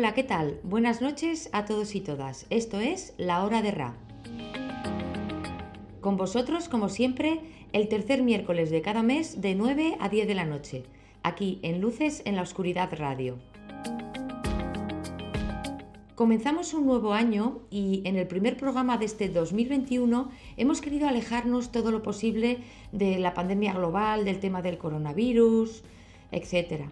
Hola, ¿qué tal? Buenas noches a todos y todas. Esto es La Hora de Ra. Con vosotros, como siempre, el tercer miércoles de cada mes de 9 a 10 de la noche, aquí en Luces en la Oscuridad Radio. Comenzamos un nuevo año y en el primer programa de este 2021 hemos querido alejarnos todo lo posible de la pandemia global, del tema del coronavirus, etc.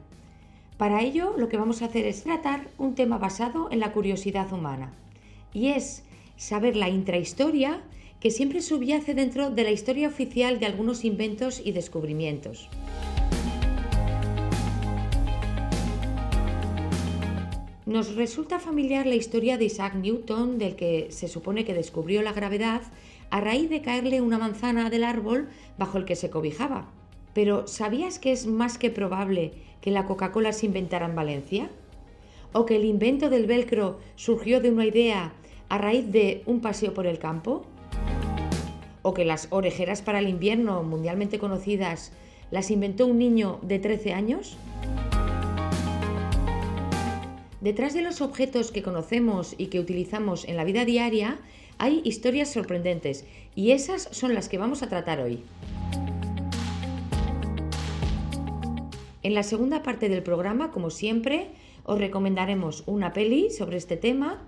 Para ello lo que vamos a hacer es tratar un tema basado en la curiosidad humana y es saber la intrahistoria que siempre subyace dentro de la historia oficial de algunos inventos y descubrimientos. Nos resulta familiar la historia de Isaac Newton, del que se supone que descubrió la gravedad a raíz de caerle una manzana del árbol bajo el que se cobijaba. Pero ¿sabías que es más que probable que la Coca-Cola se inventara en Valencia? ¿O que el invento del velcro surgió de una idea a raíz de un paseo por el campo? ¿O que las orejeras para el invierno mundialmente conocidas las inventó un niño de 13 años? Detrás de los objetos que conocemos y que utilizamos en la vida diaria hay historias sorprendentes y esas son las que vamos a tratar hoy. En la segunda parte del programa, como siempre, os recomendaremos una peli sobre este tema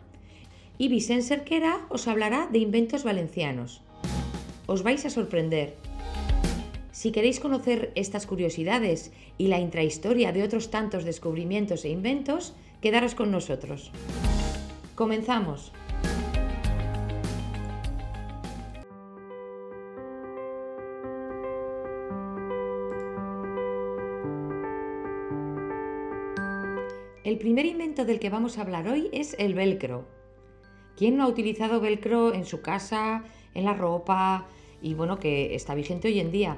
y Vicente Cerquera os hablará de inventos valencianos. Os vais a sorprender. Si queréis conocer estas curiosidades y la intrahistoria de otros tantos descubrimientos e inventos, Quedaros con nosotros. Comenzamos. El primer invento del que vamos a hablar hoy es el velcro. ¿Quién no ha utilizado velcro en su casa, en la ropa y bueno, que está vigente hoy en día?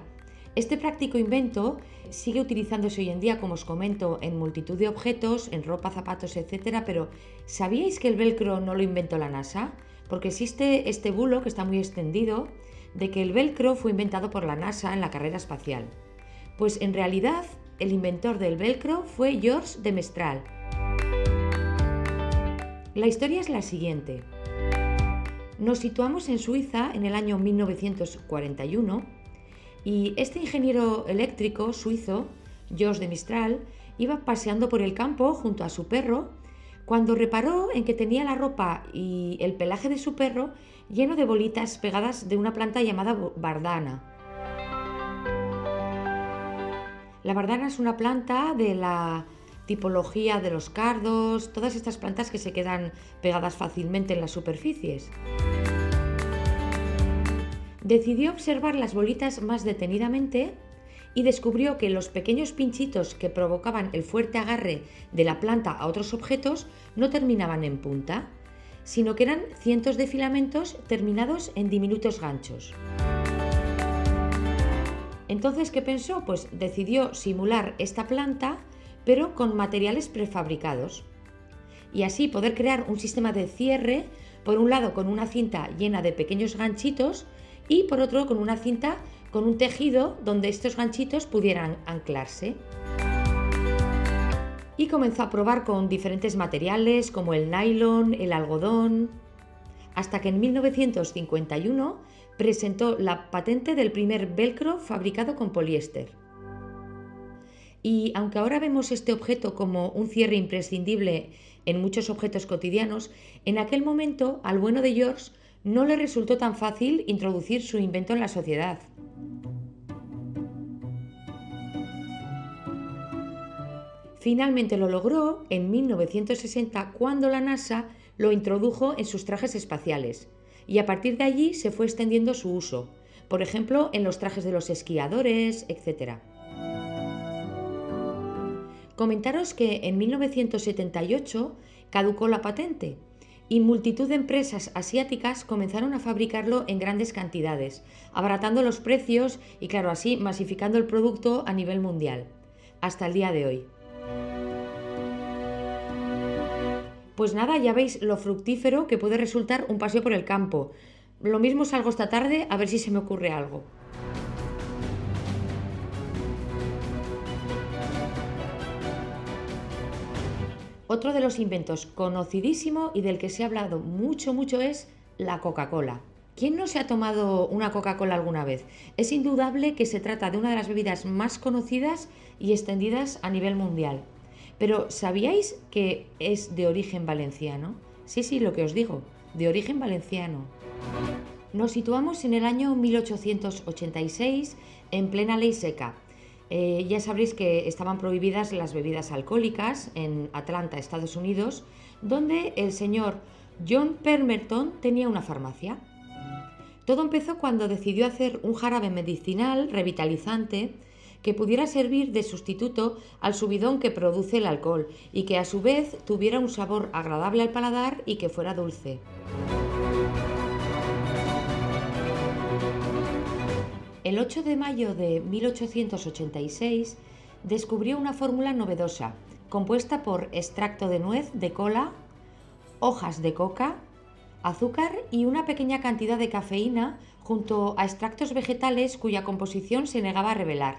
Este práctico invento sigue utilizándose hoy en día, como os comento, en multitud de objetos, en ropa, zapatos, etc. Pero ¿sabíais que el velcro no lo inventó la NASA? Porque existe este bulo que está muy extendido de que el velcro fue inventado por la NASA en la carrera espacial. Pues en realidad el inventor del velcro fue George de Mestral. La historia es la siguiente. Nos situamos en Suiza en el año 1941 y este ingeniero eléctrico suizo, Georges de Mistral, iba paseando por el campo junto a su perro cuando reparó en que tenía la ropa y el pelaje de su perro lleno de bolitas pegadas de una planta llamada bardana. La bardana es una planta de la tipología de los cardos, todas estas plantas que se quedan pegadas fácilmente en las superficies. Decidió observar las bolitas más detenidamente y descubrió que los pequeños pinchitos que provocaban el fuerte agarre de la planta a otros objetos no terminaban en punta, sino que eran cientos de filamentos terminados en diminutos ganchos. Entonces, ¿qué pensó? Pues decidió simular esta planta, pero con materiales prefabricados. Y así poder crear un sistema de cierre, por un lado con una cinta llena de pequeños ganchitos y por otro con una cinta con un tejido donde estos ganchitos pudieran anclarse. Y comenzó a probar con diferentes materiales como el nylon, el algodón, hasta que en 1951 presentó la patente del primer velcro fabricado con poliéster. Y aunque ahora vemos este objeto como un cierre imprescindible en muchos objetos cotidianos, en aquel momento al bueno de George no le resultó tan fácil introducir su invento en la sociedad. Finalmente lo logró en 1960 cuando la NASA lo introdujo en sus trajes espaciales y a partir de allí se fue extendiendo su uso, por ejemplo en los trajes de los esquiadores, etc. Comentaros que en 1978 caducó la patente y multitud de empresas asiáticas comenzaron a fabricarlo en grandes cantidades, abaratando los precios y claro así masificando el producto a nivel mundial, hasta el día de hoy. Pues nada, ya veis lo fructífero que puede resultar un paseo por el campo. Lo mismo salgo esta tarde a ver si se me ocurre algo. Otro de los inventos conocidísimo y del que se ha hablado mucho, mucho es la Coca-Cola. ¿Quién no se ha tomado una Coca-Cola alguna vez? Es indudable que se trata de una de las bebidas más conocidas y extendidas a nivel mundial. Pero ¿sabíais que es de origen valenciano? Sí, sí, lo que os digo, de origen valenciano. Nos situamos en el año 1886, en plena ley seca. Eh, ya sabréis que estaban prohibidas las bebidas alcohólicas en Atlanta, Estados Unidos, donde el señor John Pemberton tenía una farmacia. Todo empezó cuando decidió hacer un jarabe medicinal revitalizante que pudiera servir de sustituto al subidón que produce el alcohol y que a su vez tuviera un sabor agradable al paladar y que fuera dulce. El 8 de mayo de 1886 descubrió una fórmula novedosa, compuesta por extracto de nuez de cola, hojas de coca, azúcar y una pequeña cantidad de cafeína junto a extractos vegetales cuya composición se negaba a revelar,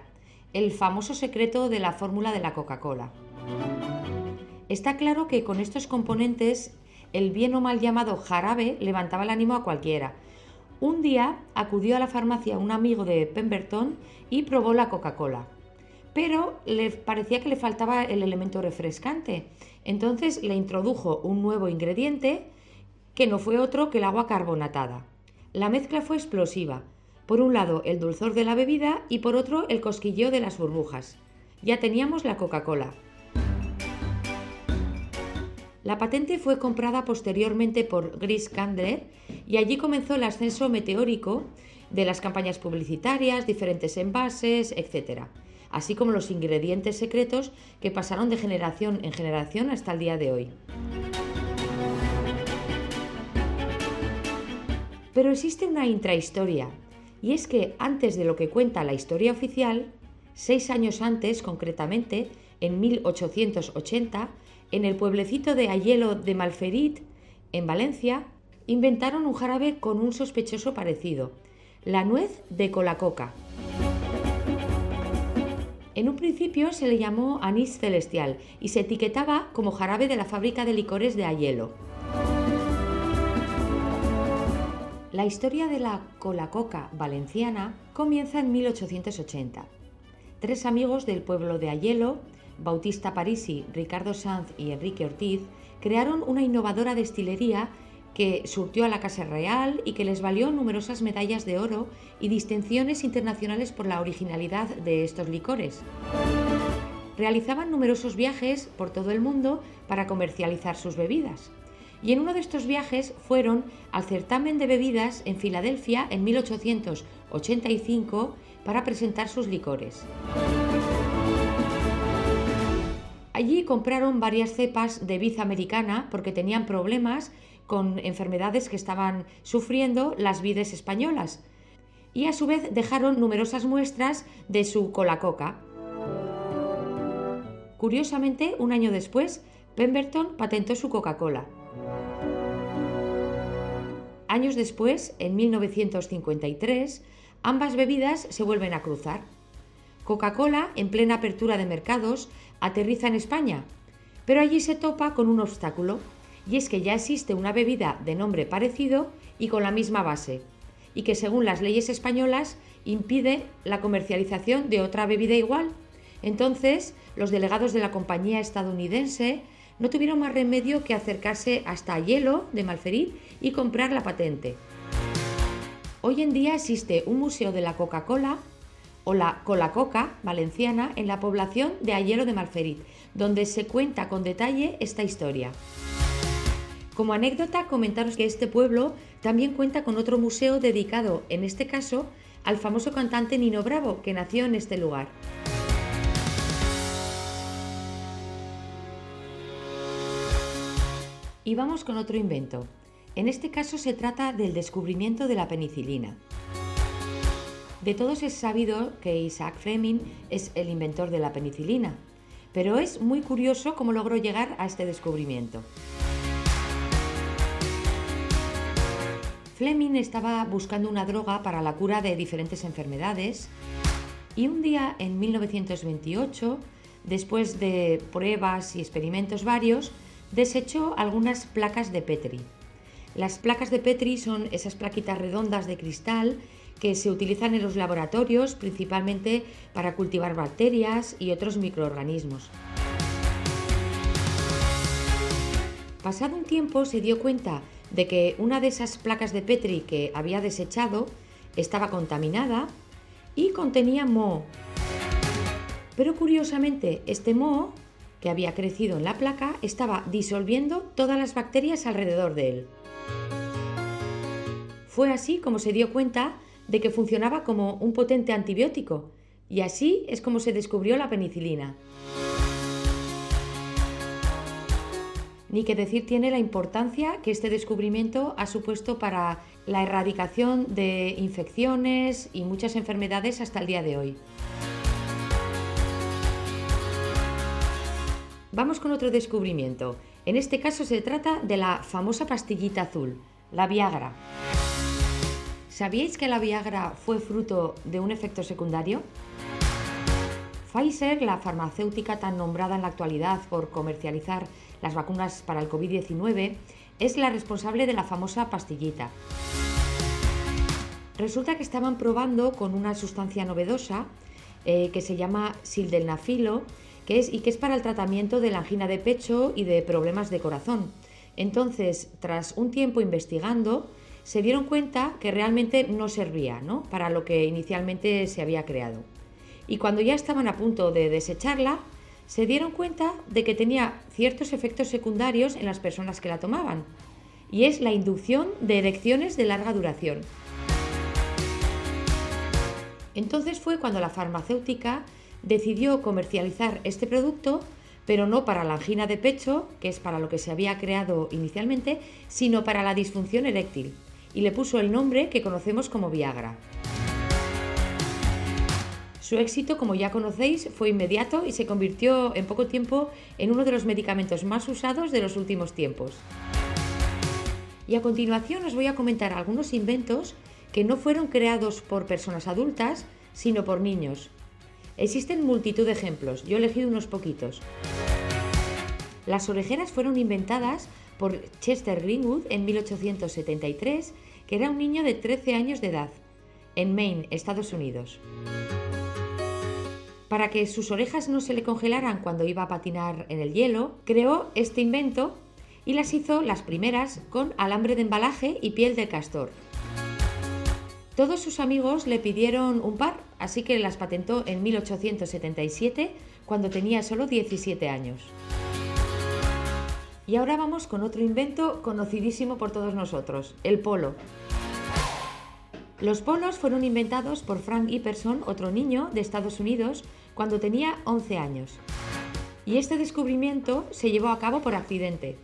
el famoso secreto de la fórmula de la Coca-Cola. Está claro que con estos componentes el bien o mal llamado jarabe levantaba el ánimo a cualquiera. Un día acudió a la farmacia un amigo de Pemberton y probó la Coca-Cola, pero le parecía que le faltaba el elemento refrescante. Entonces le introdujo un nuevo ingrediente que no fue otro que el agua carbonatada. La mezcla fue explosiva. Por un lado el dulzor de la bebida y por otro el cosquilleo de las burbujas. Ya teníamos la Coca-Cola. La patente fue comprada posteriormente por Gris Candler y allí comenzó el ascenso meteórico de las campañas publicitarias, diferentes envases, etc., así como los ingredientes secretos que pasaron de generación en generación hasta el día de hoy. Pero existe una intrahistoria, y es que antes de lo que cuenta la historia oficial, seis años antes concretamente, en 1880, en el pueblecito de Ayelo de Malferit, en Valencia, inventaron un jarabe con un sospechoso parecido, la nuez de colacoca. En un principio se le llamó anís celestial y se etiquetaba como jarabe de la fábrica de licores de Ayelo. La historia de la colacoca valenciana comienza en 1880. Tres amigos del pueblo de Ayelo, Bautista Parisi, Ricardo Sanz y Enrique Ortiz, crearon una innovadora destilería que surtió a la Casa Real y que les valió numerosas medallas de oro y distinciones internacionales por la originalidad de estos licores. Realizaban numerosos viajes por todo el mundo para comercializar sus bebidas y en uno de estos viajes fueron al certamen de bebidas en Filadelfia en 1885 para presentar sus licores. Allí compraron varias cepas de vid americana porque tenían problemas con enfermedades que estaban sufriendo las vides españolas y a su vez dejaron numerosas muestras de su cola-coca. Curiosamente, un año después, Pemberton patentó su Coca-Cola. Años después, en 1953, ambas bebidas se vuelven a cruzar. Coca-Cola, en plena apertura de mercados, aterriza en España, pero allí se topa con un obstáculo, y es que ya existe una bebida de nombre parecido y con la misma base, y que según las leyes españolas impide la comercialización de otra bebida igual. Entonces, los delegados de la compañía estadounidense no tuvieron más remedio que acercarse hasta Hielo de Malferit y comprar la patente. Hoy en día existe un museo de la Coca-Cola o la Cola-Coca valenciana en la población de Ayelo de Malferit, donde se cuenta con detalle esta historia. Como anécdota, comentaros que este pueblo también cuenta con otro museo dedicado, en este caso, al famoso cantante Nino Bravo, que nació en este lugar. Y vamos con otro invento. En este caso se trata del descubrimiento de la penicilina. De todos es sabido que Isaac Fleming es el inventor de la penicilina, pero es muy curioso cómo logró llegar a este descubrimiento. Fleming estaba buscando una droga para la cura de diferentes enfermedades y un día en 1928, después de pruebas y experimentos varios, desechó algunas placas de Petri. Las placas de Petri son esas plaquitas redondas de cristal que se utilizan en los laboratorios principalmente para cultivar bacterias y otros microorganismos. Pasado un tiempo se dio cuenta de que una de esas placas de Petri que había desechado estaba contaminada y contenía moho. Pero curiosamente, este moho que había crecido en la placa estaba disolviendo todas las bacterias alrededor de él. Fue así como se dio cuenta de que funcionaba como un potente antibiótico y así es como se descubrió la penicilina. Ni que decir tiene la importancia que este descubrimiento ha supuesto para la erradicación de infecciones y muchas enfermedades hasta el día de hoy. Vamos con otro descubrimiento. En este caso se trata de la famosa pastillita azul, la Viagra. ¿Sabíais que la Viagra fue fruto de un efecto secundario? Pfizer, la farmacéutica tan nombrada en la actualidad por comercializar las vacunas para el COVID-19, es la responsable de la famosa pastillita. Resulta que estaban probando con una sustancia novedosa eh, que se llama sildenafilo que es, y que es para el tratamiento de la angina de pecho y de problemas de corazón. Entonces, tras un tiempo investigando, se dieron cuenta que realmente no servía ¿no? para lo que inicialmente se había creado. Y cuando ya estaban a punto de desecharla, se dieron cuenta de que tenía ciertos efectos secundarios en las personas que la tomaban, y es la inducción de erecciones de larga duración. Entonces fue cuando la farmacéutica decidió comercializar este producto, pero no para la angina de pecho, que es para lo que se había creado inicialmente, sino para la disfunción eréctil y le puso el nombre que conocemos como Viagra. Su éxito, como ya conocéis, fue inmediato y se convirtió en poco tiempo en uno de los medicamentos más usados de los últimos tiempos. Y a continuación os voy a comentar algunos inventos que no fueron creados por personas adultas, sino por niños. Existen multitud de ejemplos, yo he elegido unos poquitos. Las orejeras fueron inventadas por Chester Greenwood en 1873, que era un niño de 13 años de edad, en Maine, Estados Unidos. Para que sus orejas no se le congelaran cuando iba a patinar en el hielo, creó este invento y las hizo las primeras con alambre de embalaje y piel de castor. Todos sus amigos le pidieron un par, así que las patentó en 1877 cuando tenía solo 17 años. Y ahora vamos con otro invento conocidísimo por todos nosotros, el polo. Los polos fueron inventados por Frank Ipperson, otro niño de Estados Unidos, cuando tenía 11 años. Y este descubrimiento se llevó a cabo por accidente.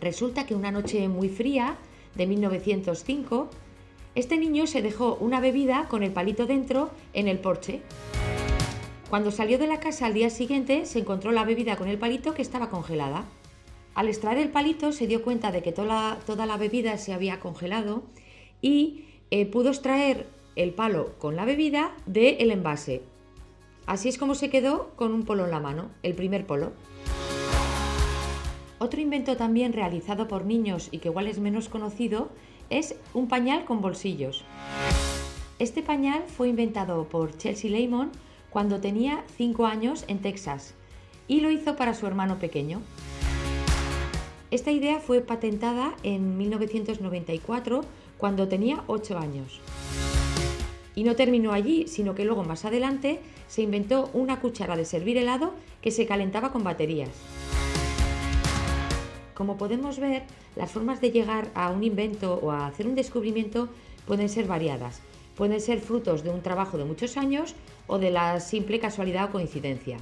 Resulta que una noche muy fría de 1905, este niño se dejó una bebida con el palito dentro en el porche. Cuando salió de la casa al día siguiente se encontró la bebida con el palito que estaba congelada. Al extraer el palito se dio cuenta de que toda la, bebida se había congelado y eh, pudo extraer el palo con la bebida del envase. Así es como se quedó con un polo en la mano, el primer polo. Otro invento también realizado por niños y que igual es menos conocido es un pañal con bolsillos. Este pañal fue inventado por Chelsea Lemon cuando tenía 5 años en Texas y lo hizo para su hermano pequeño. Esta idea fue patentada en 1994 cuando tenía 8 años. Y no terminó allí, sino que luego más adelante se inventó una cuchara de servir helado que se calentaba con baterías. Como podemos ver, las formas de llegar a un invento o a hacer un descubrimiento pueden ser variadas. Pueden ser frutos de un trabajo de muchos años o de la simple casualidad o coincidencia.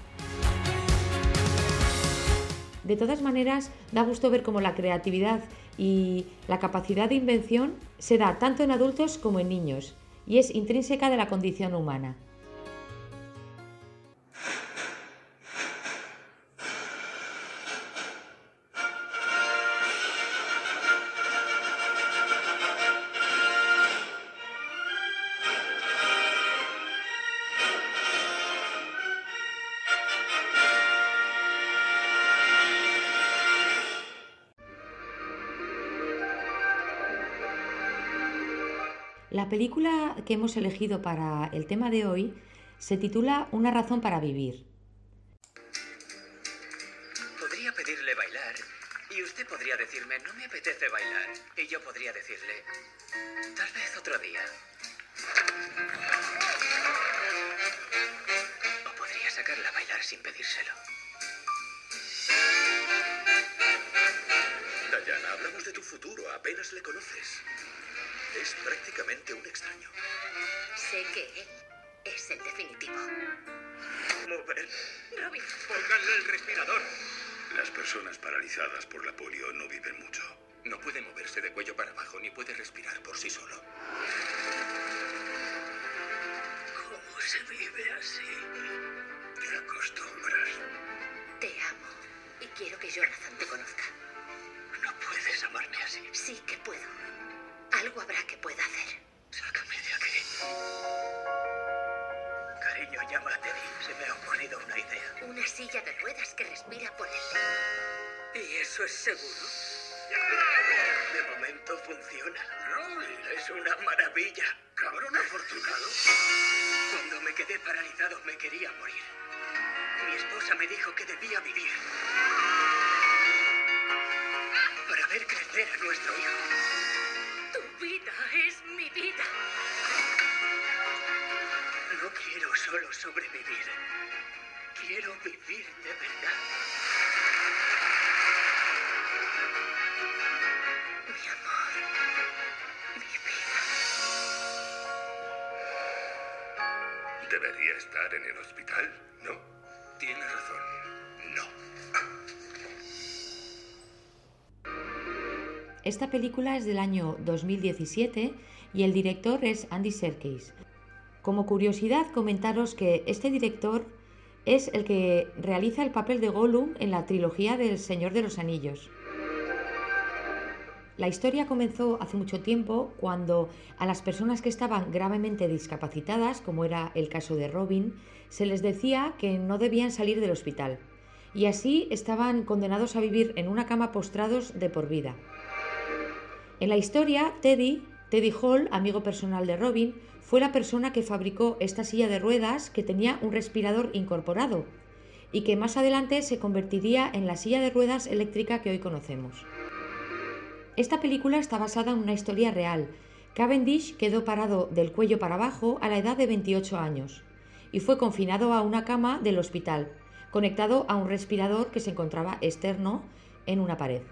De todas maneras, da gusto ver cómo la creatividad y la capacidad de invención se da tanto en adultos como en niños, y es intrínseca de la condición humana. La película que hemos elegido para el tema de hoy se titula Una razón para vivir. Podría pedirle bailar y usted podría decirme, no me apetece bailar. Y yo podría decirle, tal vez otro día. O podría sacarla a bailar sin pedírselo. Dayana, hablamos de tu futuro, apenas le conoces. Es prácticamente un extraño. Sé que él es el definitivo. Mover. Robin, Pónganle el respirador. Las personas paralizadas por la polio no viven mucho. No puede moverse de cuello para abajo ni puede respirar por sí solo. ¿Cómo se vive así? Te acostumbras. te amo y quiero que Jonathan te conozca. No puedes amarme así. Sí que puedo. Algo habrá que pueda hacer. Sácame de aquí. Cariño, llama a Teddy. Se me ha ocurrido una idea. Una silla de ruedas que respira por él. ¿Y eso es seguro? De momento funciona. Robin, es una maravilla. Cabrón afortunado. Cuando me quedé paralizado me quería morir. Mi esposa me dijo que debía vivir. Para ver crecer a nuestro hijo. Vida es mi vida. No quiero solo sobrevivir. Quiero vivir de verdad. Mi amor. Mi vida. ¿Debería estar en el hospital? No. Tiene razón. Esta película es del año 2017 y el director es Andy Serkis. Como curiosidad, comentaros que este director es el que realiza el papel de Gollum en la trilogía del Señor de los Anillos. La historia comenzó hace mucho tiempo cuando a las personas que estaban gravemente discapacitadas, como era el caso de Robin, se les decía que no debían salir del hospital y así estaban condenados a vivir en una cama postrados de por vida. En la historia, Teddy, Teddy Hall, amigo personal de Robin, fue la persona que fabricó esta silla de ruedas que tenía un respirador incorporado y que más adelante se convertiría en la silla de ruedas eléctrica que hoy conocemos. Esta película está basada en una historia real. Cavendish quedó parado del cuello para abajo a la edad de 28 años y fue confinado a una cama del hospital, conectado a un respirador que se encontraba externo en una pared.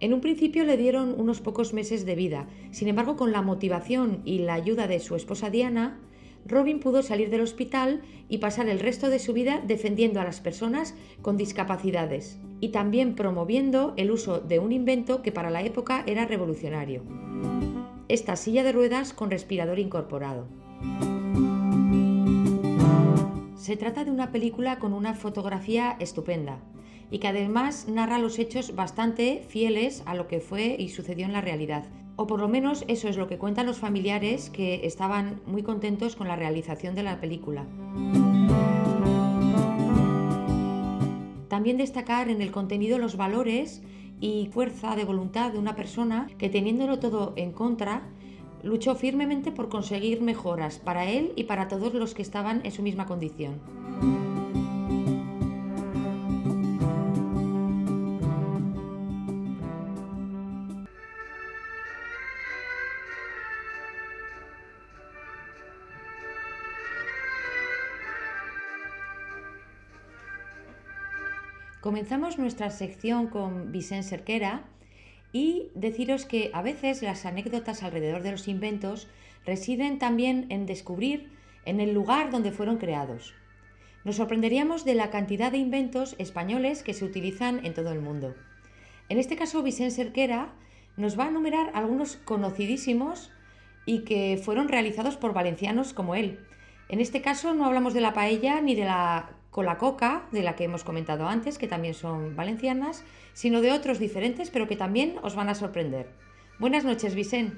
En un principio le dieron unos pocos meses de vida, sin embargo con la motivación y la ayuda de su esposa Diana, Robin pudo salir del hospital y pasar el resto de su vida defendiendo a las personas con discapacidades y también promoviendo el uso de un invento que para la época era revolucionario. Esta silla de ruedas con respirador incorporado. Se trata de una película con una fotografía estupenda y que además narra los hechos bastante fieles a lo que fue y sucedió en la realidad. O por lo menos eso es lo que cuentan los familiares que estaban muy contentos con la realización de la película. También destacar en el contenido los valores y fuerza de voluntad de una persona que teniéndolo todo en contra, luchó firmemente por conseguir mejoras para él y para todos los que estaban en su misma condición. Comenzamos nuestra sección con Vicente Cerquera y deciros que a veces las anécdotas alrededor de los inventos residen también en descubrir en el lugar donde fueron creados. Nos sorprenderíamos de la cantidad de inventos españoles que se utilizan en todo el mundo. En este caso, Vicente Cerquera nos va a enumerar algunos conocidísimos y que fueron realizados por valencianos como él. En este caso no hablamos de la paella ni de la cola-coca, de la que hemos comentado antes, que también son valencianas, sino de otros diferentes, pero que también os van a sorprender. Buenas noches, Vicente.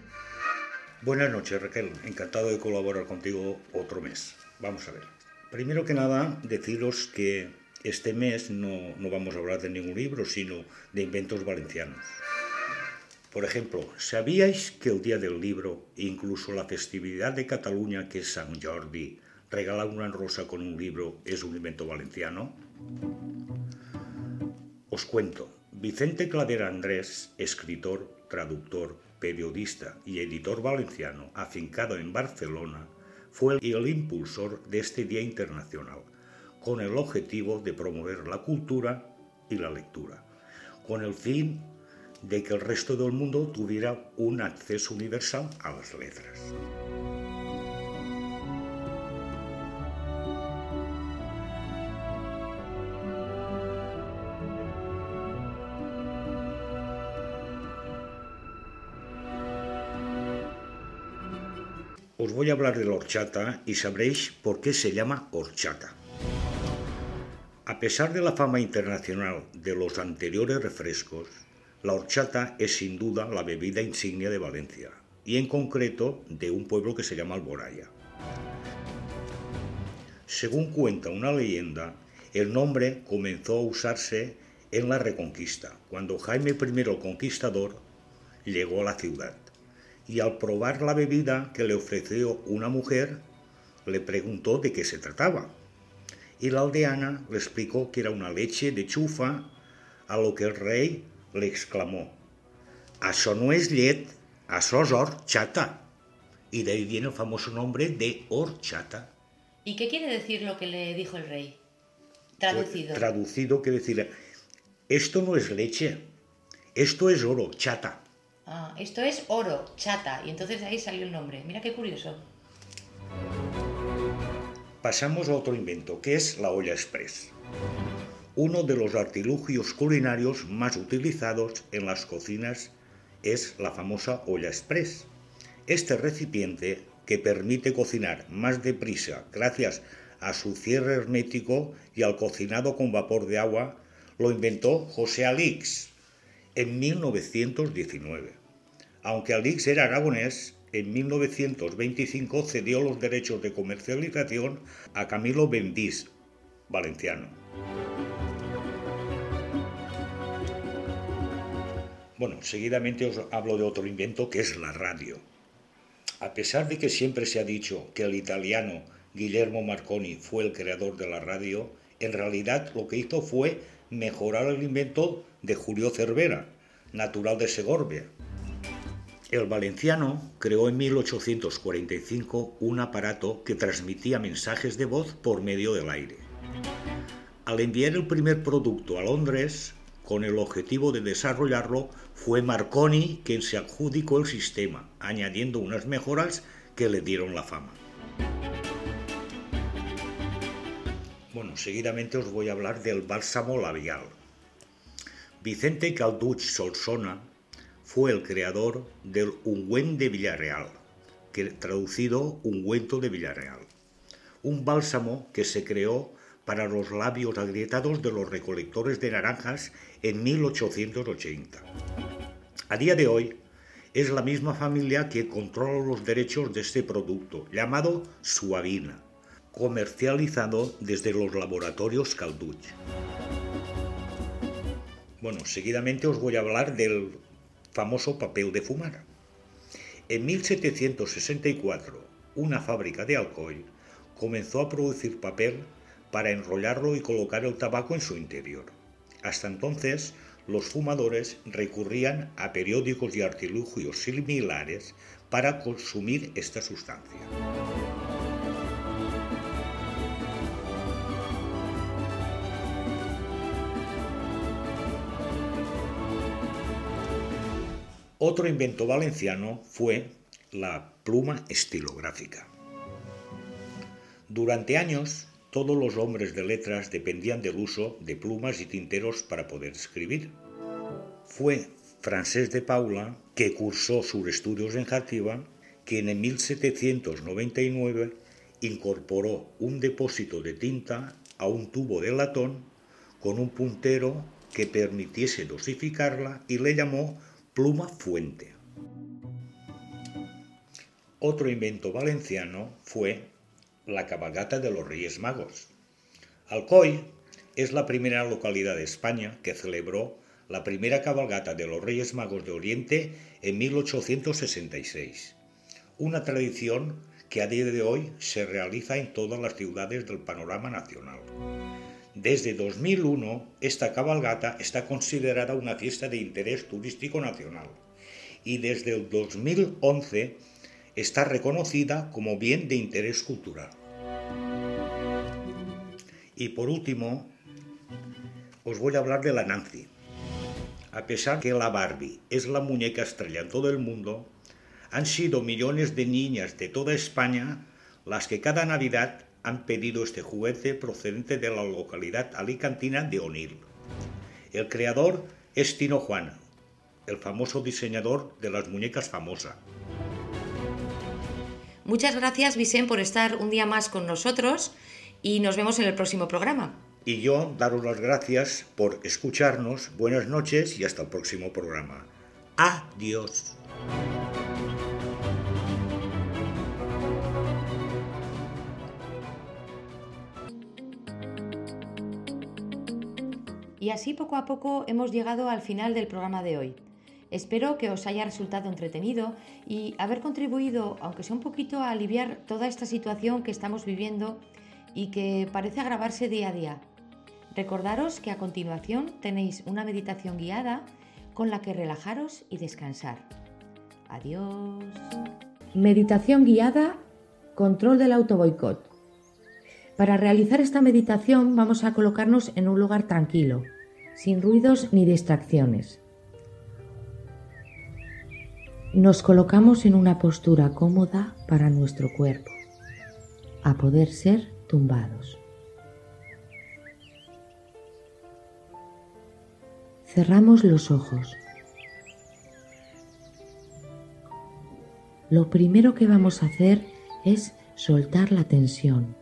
Buenas noches, Raquel. Encantado de colaborar contigo otro mes. Vamos a ver. Primero que nada, deciros que este mes no, no vamos a hablar de ningún libro, sino de inventos valencianos. Por ejemplo, ¿sabíais que el Día del Libro, incluso la festividad de Cataluña, que es San Jordi, regalar una rosa con un libro es un invento valenciano? Os cuento, Vicente Cladera Andrés, escritor, traductor, periodista y editor valenciano afincado en Barcelona, fue el impulsor de este Día Internacional, con el objetivo de promover la cultura y la lectura, con el fin de que el resto del mundo tuviera un acceso universal a las letras. Os voy a hablar de la horchata y sabréis por qué se llama horchata. A pesar de la fama internacional de los anteriores refrescos, la horchata es sin duda la bebida insignia de Valencia y en concreto de un pueblo que se llama Alboraya. Según cuenta una leyenda, el nombre comenzó a usarse en la Reconquista, cuando Jaime I el Conquistador llegó a la ciudad y al probar la bebida que le ofreció una mujer, le preguntó de qué se trataba. Y la aldeana le explicó que era una leche de chufa, a lo que el rey le exclamó, «Això no es llet, això es horchata». Y de ahí viene el famoso nombre de horchata. ¿Y qué quiere decir lo que le dijo el rey? Traducido. Pues, traducido quiere decir, esto no es leche, esto es oro, chata. Ah, esto es oro, chata, y entonces de ahí salió el nombre. Mira qué curioso. Pasamos a otro invento, que es la olla express. Uno de los artilugios culinarios más utilizados en las cocinas es la famosa olla express. Este recipiente, que permite cocinar más deprisa gracias a su cierre hermético y al cocinado con vapor de agua, lo inventó José Alix en 1919. Aunque Alix era aragonés, en 1925 cedió los derechos de comercialización a Camilo Bendís, valenciano. Bueno, seguidamente os hablo de otro invento que es la radio. A pesar de que siempre se ha dicho que el italiano Guillermo Marconi fue el creador de la radio, en realidad lo que hizo fue mejorar el invento de Julio Cervera, natural de Segorbia. El valenciano creó en 1845 un aparato que transmitía mensajes de voz por medio del aire. Al enviar el primer producto a Londres, con el objetivo de desarrollarlo, fue Marconi quien se adjudicó el sistema, añadiendo unas mejoras que le dieron la fama. Bueno, seguidamente os voy a hablar del bálsamo labial. Vicente Calduch Solsona fue el creador del ungüento de Villarreal, que traducido ungüento de Villarreal, un bálsamo que se creó para los labios agrietados de los recolectores de naranjas en 1880. A día de hoy es la misma familia que controla los derechos de este producto, llamado Suavina, comercializado desde los laboratorios Calduch. Bueno, seguidamente os voy a hablar del famoso papel de fumar. En 1764, una fábrica de Alcoy comenzó a producir papel para enrollarlo y colocar el tabaco en su interior. Hasta entonces, los fumadores recurrían a periódicos y artilugios similares para consumir esta sustancia. Otro invento valenciano fue la pluma estilográfica. Durante años, todos los hombres de letras dependían del uso de plumas y tinteros para poder escribir. Fue Francés de Paula, que cursó sus estudios en Játiva, quien en 1799 incorporó un depósito de tinta a un tubo de latón con un puntero que permitiese dosificarla y le llamó pluma fuente. Otro invento valenciano fue la cabalgata de los Reyes Magos. Alcoy es la primera localidad de España que celebró la primera cabalgata de los Reyes Magos de Oriente en 1866, una tradición que a día de hoy se realiza en todas las ciudades del panorama nacional. Desde 2001, esta cabalgata está considerada una fiesta de interés turístico nacional y desde el 2011 está reconocida como bien de interés cultural. Y por último, os voy a hablar de la Nancy. A pesar que la Barbie es la muñeca estrella en todo el mundo, han sido millones de niñas de toda España las que cada Navidad han pedido este juguete procedente de la localidad alicantina de Onil. El creador es Tino Juan, el famoso diseñador de las muñecas famosa. Muchas gracias, Vicente, por estar un día más con nosotros y nos vemos en el próximo programa. Y yo daros las gracias por escucharnos. Buenas noches y hasta el próximo programa. Adiós. Y así poco a poco hemos llegado al final del programa de hoy. Espero que os haya resultado entretenido y haber contribuido, aunque sea un poquito, a aliviar toda esta situación que estamos viviendo y que parece agravarse día a día. Recordaros que a continuación tenéis una meditación guiada con la que relajaros y descansar. Adiós. Meditación guiada, control del autoboicot. Para realizar esta meditación vamos a colocarnos en un lugar tranquilo, sin ruidos ni distracciones. Nos colocamos en una postura cómoda para nuestro cuerpo, a poder ser tumbados. Cerramos los ojos. Lo primero que vamos a hacer es soltar la tensión.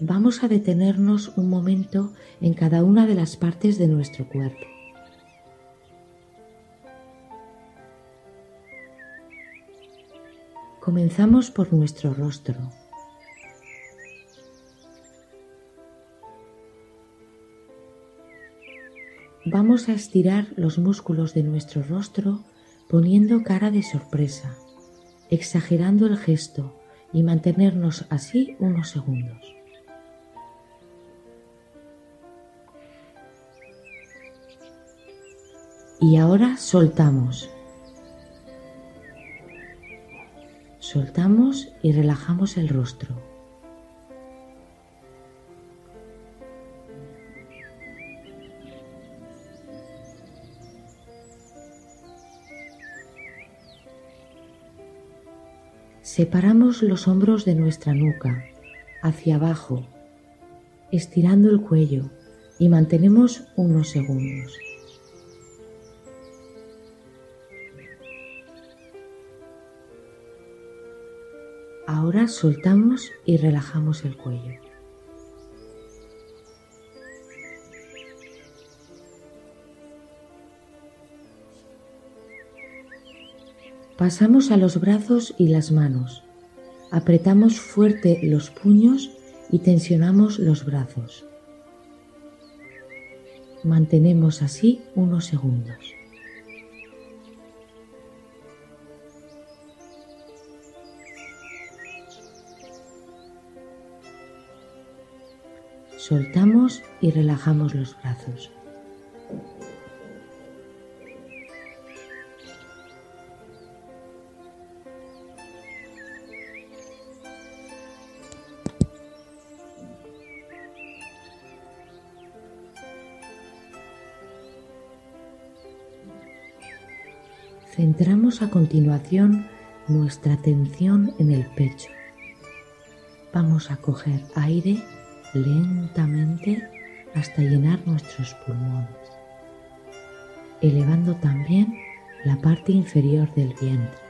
Vamos a detenernos un momento en cada una de las partes de nuestro cuerpo. Comenzamos por nuestro rostro. Vamos a estirar los músculos de nuestro rostro poniendo cara de sorpresa, exagerando el gesto y mantenernos así unos segundos. Y ahora soltamos. Soltamos y relajamos el rostro. Separamos los hombros de nuestra nuca hacia abajo, estirando el cuello y mantenemos unos segundos. Ahora soltamos y relajamos el cuello. Pasamos a los brazos y las manos. Apretamos fuerte los puños y tensionamos los brazos. Mantenemos así unos segundos. Soltamos y relajamos los brazos. Centramos a continuación nuestra atención en el pecho. Vamos a coger aire lentamente hasta llenar nuestros pulmones, elevando también la parte inferior del vientre.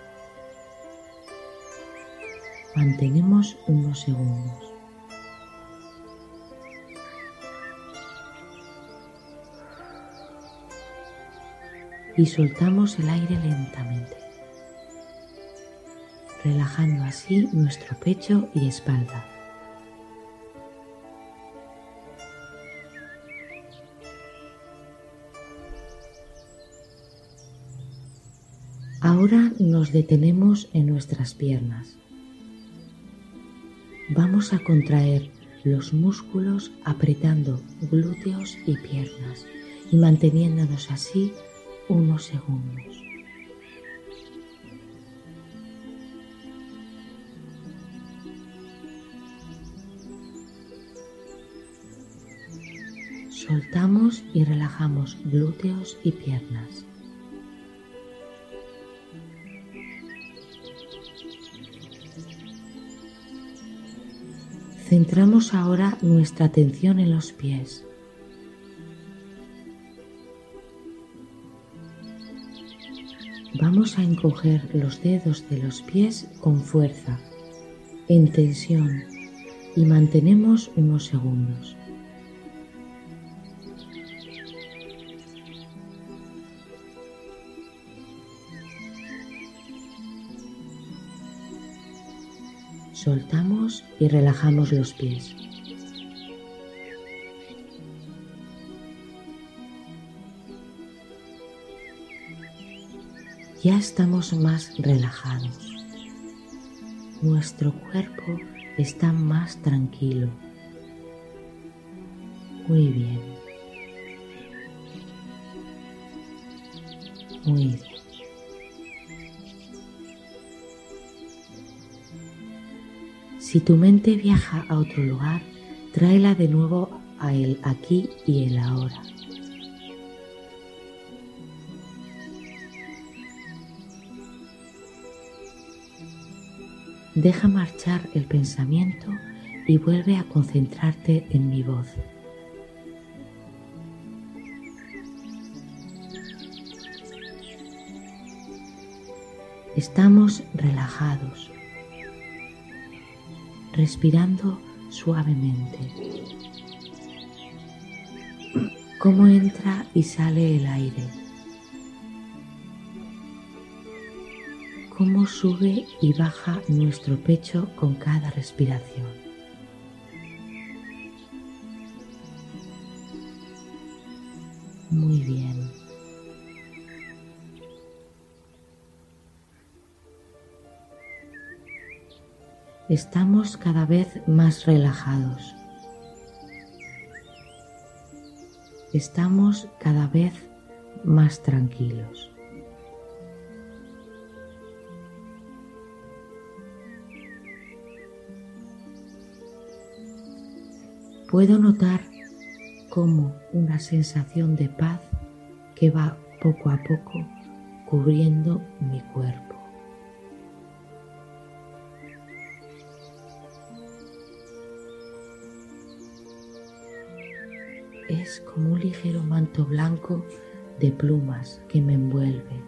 Mantenemos unos segundos. Y soltamos el aire lentamente, relajando así nuestro pecho y espalda. Ahora nos detenemos en nuestras piernas. Vamos a contraer los músculos apretando glúteos y piernas y manteniéndonos así unos segundos. Soltamos y relajamos glúteos y piernas. Centramos ahora nuestra atención en los pies. Vamos a encoger los dedos de los pies con fuerza, en tensión y mantenemos unos segundos. Soltamos y relajamos los pies. Ya estamos más relajados. Nuestro cuerpo está más tranquilo. Muy bien. Muy bien. Si tu mente viaja a otro lugar, tráela de nuevo a el aquí y el ahora. Deja marchar el pensamiento y vuelve a concentrarte en mi voz. Estamos relajados respirando suavemente. Cómo entra y sale el aire. Cómo sube y baja nuestro pecho con cada respiración. Muy bien. Estamos cada vez más relajados. Estamos cada vez más tranquilos. Puedo notar como una sensación de paz que va poco a poco cubriendo mi cuerpo. Es como un ligero manto blanco de plumas que me envuelve.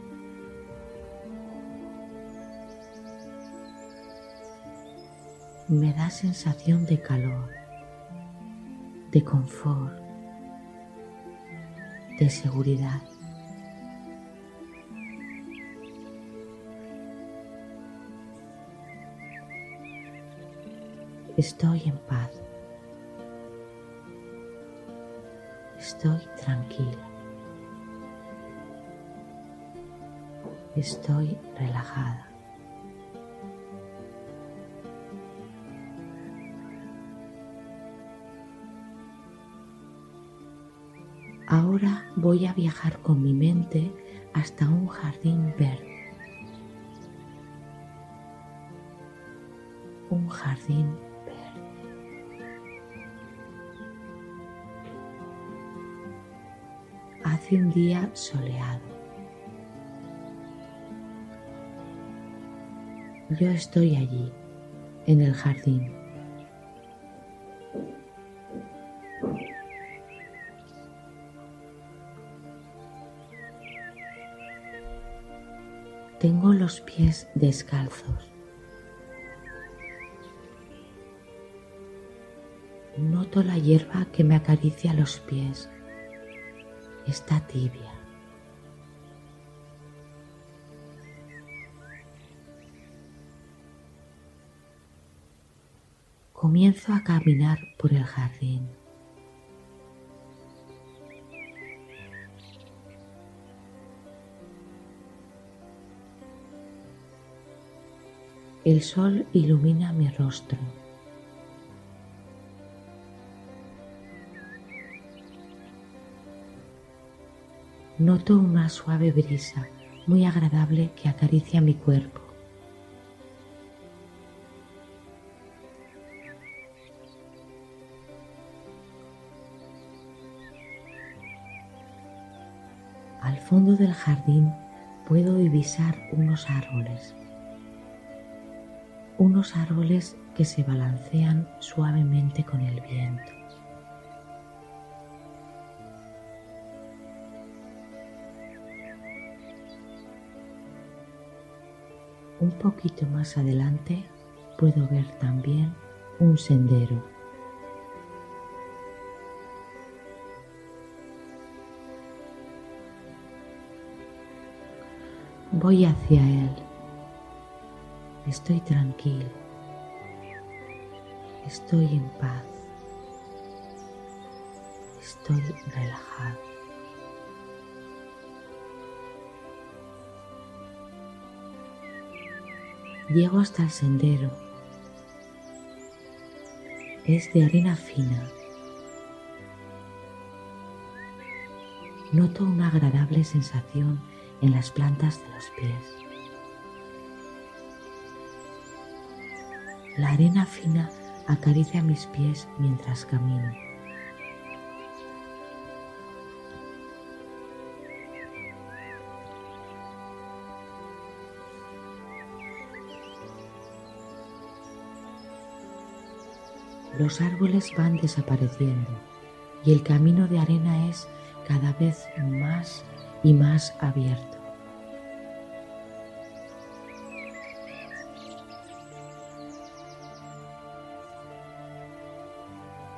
Me da sensación de calor, de confort, de seguridad. Estoy en paz. Estoy tranquila. Estoy relajada. Ahora voy a viajar con mi mente hasta un jardín verde. Un jardín un día soleado. Yo estoy allí, en el jardín. Tengo los pies descalzos. Noto la hierba que me acaricia los pies está tibia. Comienzo a caminar por el jardín. El sol ilumina mi rostro. Noto una suave brisa muy agradable que acaricia mi cuerpo. Al fondo del jardín puedo divisar unos árboles, unos árboles que se balancean suavemente con el viento. Un poquito más adelante puedo ver también un sendero. Voy hacia él. Estoy tranquilo. Estoy en paz. Estoy relajado. Llego hasta el sendero. Es de arena fina. Noto una agradable sensación en las plantas de los pies. La arena fina acaricia mis pies mientras camino. Los árboles van desapareciendo y el camino de arena es cada vez más y más abierto.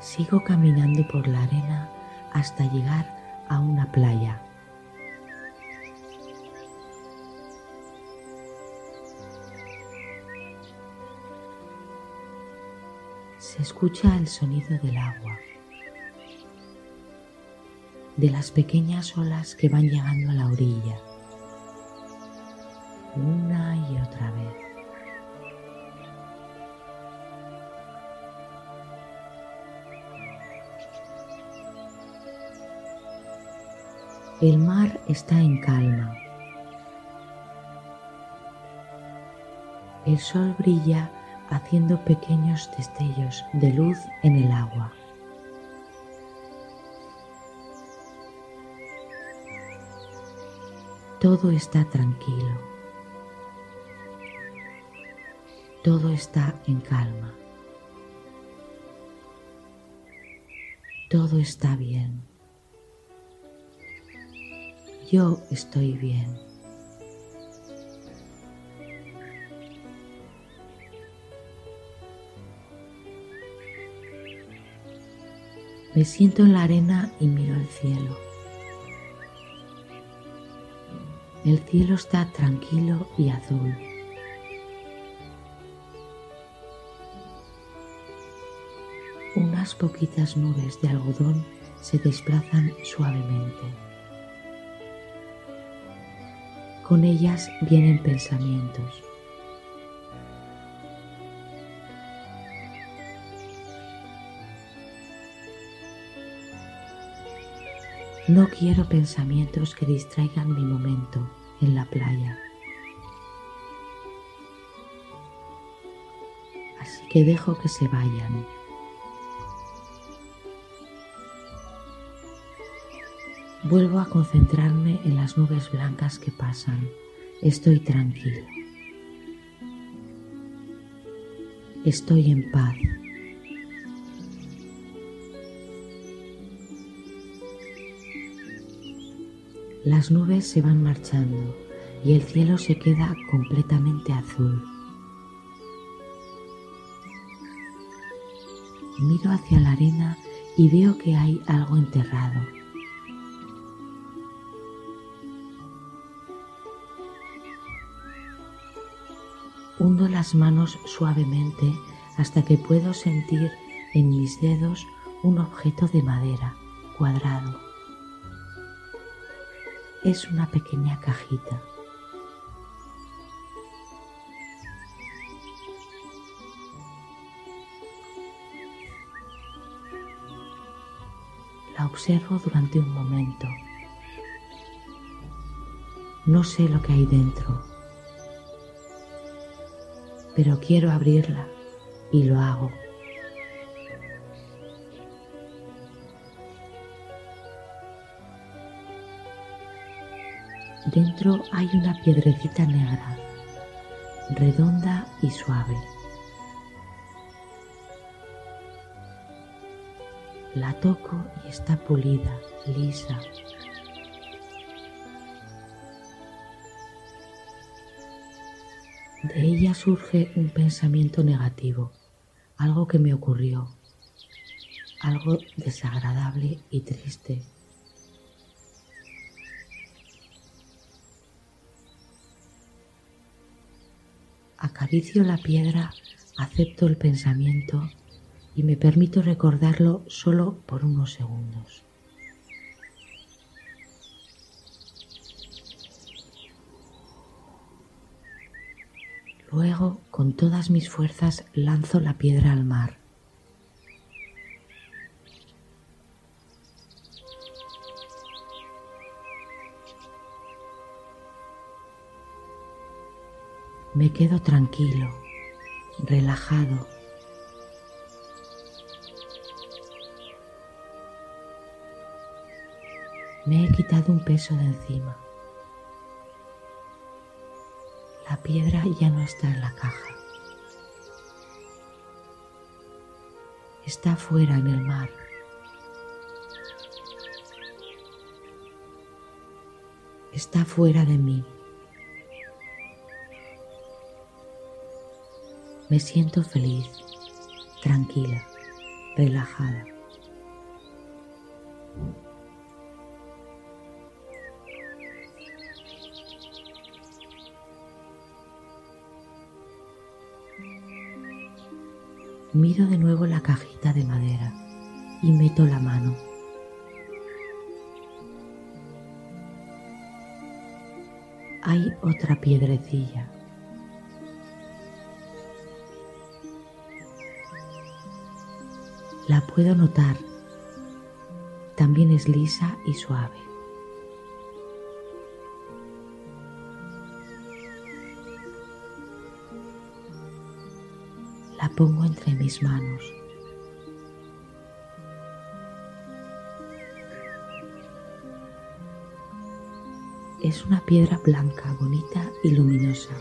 Sigo caminando por la arena hasta llegar a una playa. Escucha el sonido del agua de las pequeñas olas que van llegando a la orilla, una y otra vez. El mar está en calma. El sol brilla haciendo pequeños destellos de luz en el agua. Todo está tranquilo. Todo está en calma. Todo está bien. Yo estoy bien. Me siento en la arena y miro el cielo. El cielo está tranquilo y azul. Unas poquitas nubes de algodón se desplazan suavemente. Con ellas vienen pensamientos. No quiero pensamientos que distraigan mi momento en la playa. Así que dejo que se vayan. Vuelvo a concentrarme en las nubes blancas que pasan. Estoy tranquilo. Estoy en paz. Las nubes se van marchando y el cielo se queda completamente azul. Miro hacia la arena y veo que hay algo enterrado. Hundo las manos suavemente hasta que puedo sentir en mis dedos un objeto de madera cuadrado es una pequeña cajita. La observo durante un momento. No sé lo que hay dentro, pero quiero abrirla y lo hago. Dentro hay una piedrecita negra, redonda y suave. La toco y está pulida, lisa. De ella surge un pensamiento negativo, algo que me ocurrió, algo desagradable y triste. Acaricio la piedra, acepto el pensamiento y me permito recordarlo solo por unos segundos. Luego, con todas mis fuerzas, lanzo la piedra al mar. Me quedo tranquilo, relajado. Me he quitado un peso de encima. La piedra ya no está en la caja. Está fuera en el mar. Está fuera de mí. Me siento feliz, tranquila, relajada. Miro de nuevo la cajita de madera y meto la mano. Hay otra piedrecilla. La puedo notar. También es lisa y suave. La pongo entre mis manos. Es una piedra blanca, bonita y luminosa.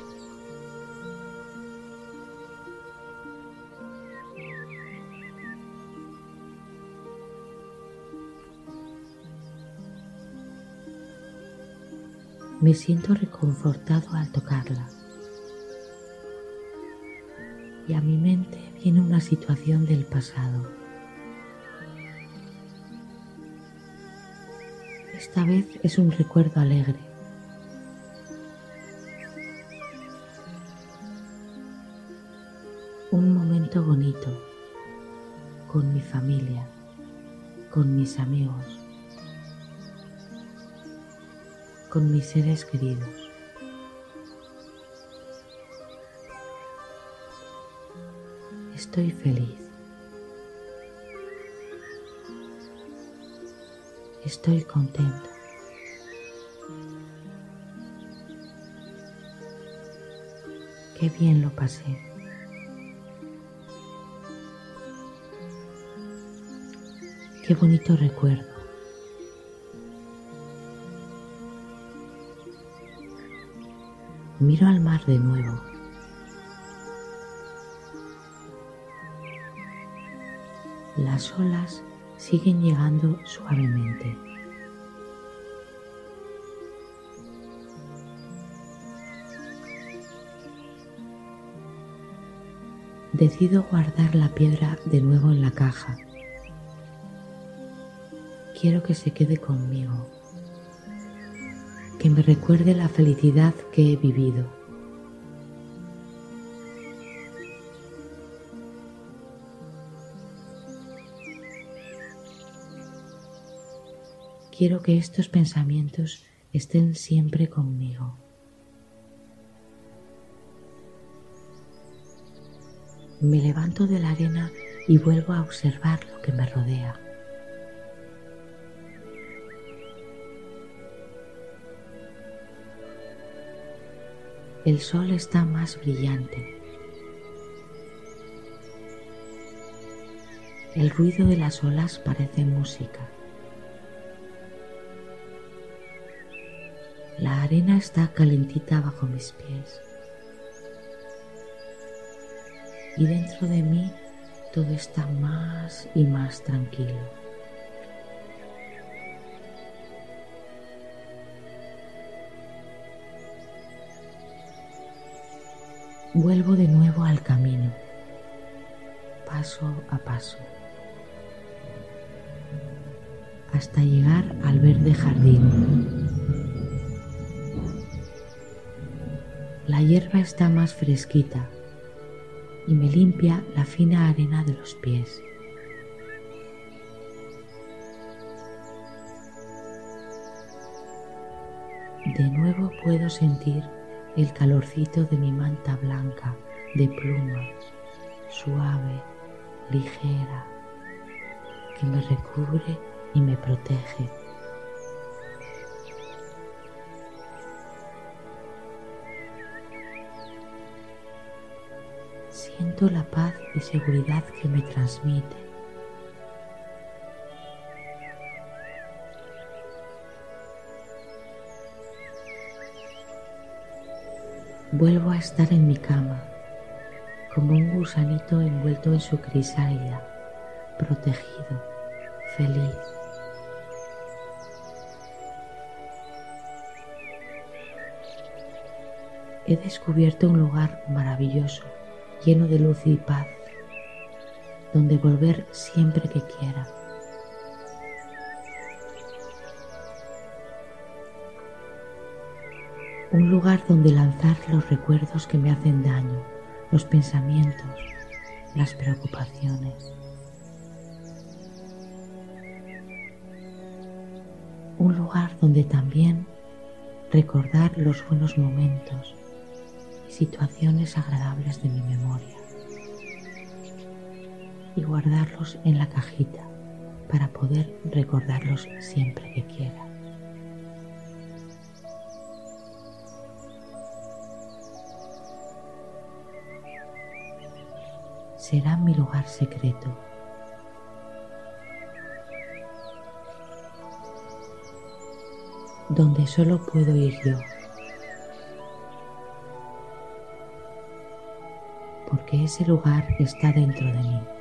Me siento reconfortado al tocarla. Y a mi mente viene una situación del pasado. Esta vez es un recuerdo alegre. Un momento bonito con mi familia, con mis amigos. Con mis seres queridos. Estoy feliz. Estoy contento. Qué bien lo pasé. Qué bonito recuerdo. Miro al mar de nuevo. Las olas siguen llegando suavemente. Decido guardar la piedra de nuevo en la caja. Quiero que se quede conmigo que me recuerde la felicidad que he vivido. Quiero que estos pensamientos estén siempre conmigo. Me levanto de la arena y vuelvo a observar lo que me rodea. El sol está más brillante. El ruido de las olas parece música. La arena está calentita bajo mis pies. Y dentro de mí todo está más y más tranquilo. Vuelvo de nuevo al camino, paso a paso, hasta llegar al verde jardín. La hierba está más fresquita y me limpia la fina arena de los pies. De nuevo puedo sentir el calorcito de mi manta blanca de pluma, suave, ligera, que me recubre y me protege. Siento la paz y seguridad que me transmite. Vuelvo a estar en mi cama, como un gusanito envuelto en su crisálida, protegido, feliz. He descubierto un lugar maravilloso lleno de luz y paz, donde volver siempre que quiera. Un lugar donde lanzar los recuerdos que me hacen daño, los pensamientos, las preocupaciones. Un lugar donde también recordar los buenos momentos, situaciones agradables de mi memoria y guardarlos en la cajita para poder recordarlos siempre que quiera. Será mi lugar secreto. donde solo puedo ir yo. porque ese lugar está dentro de mí.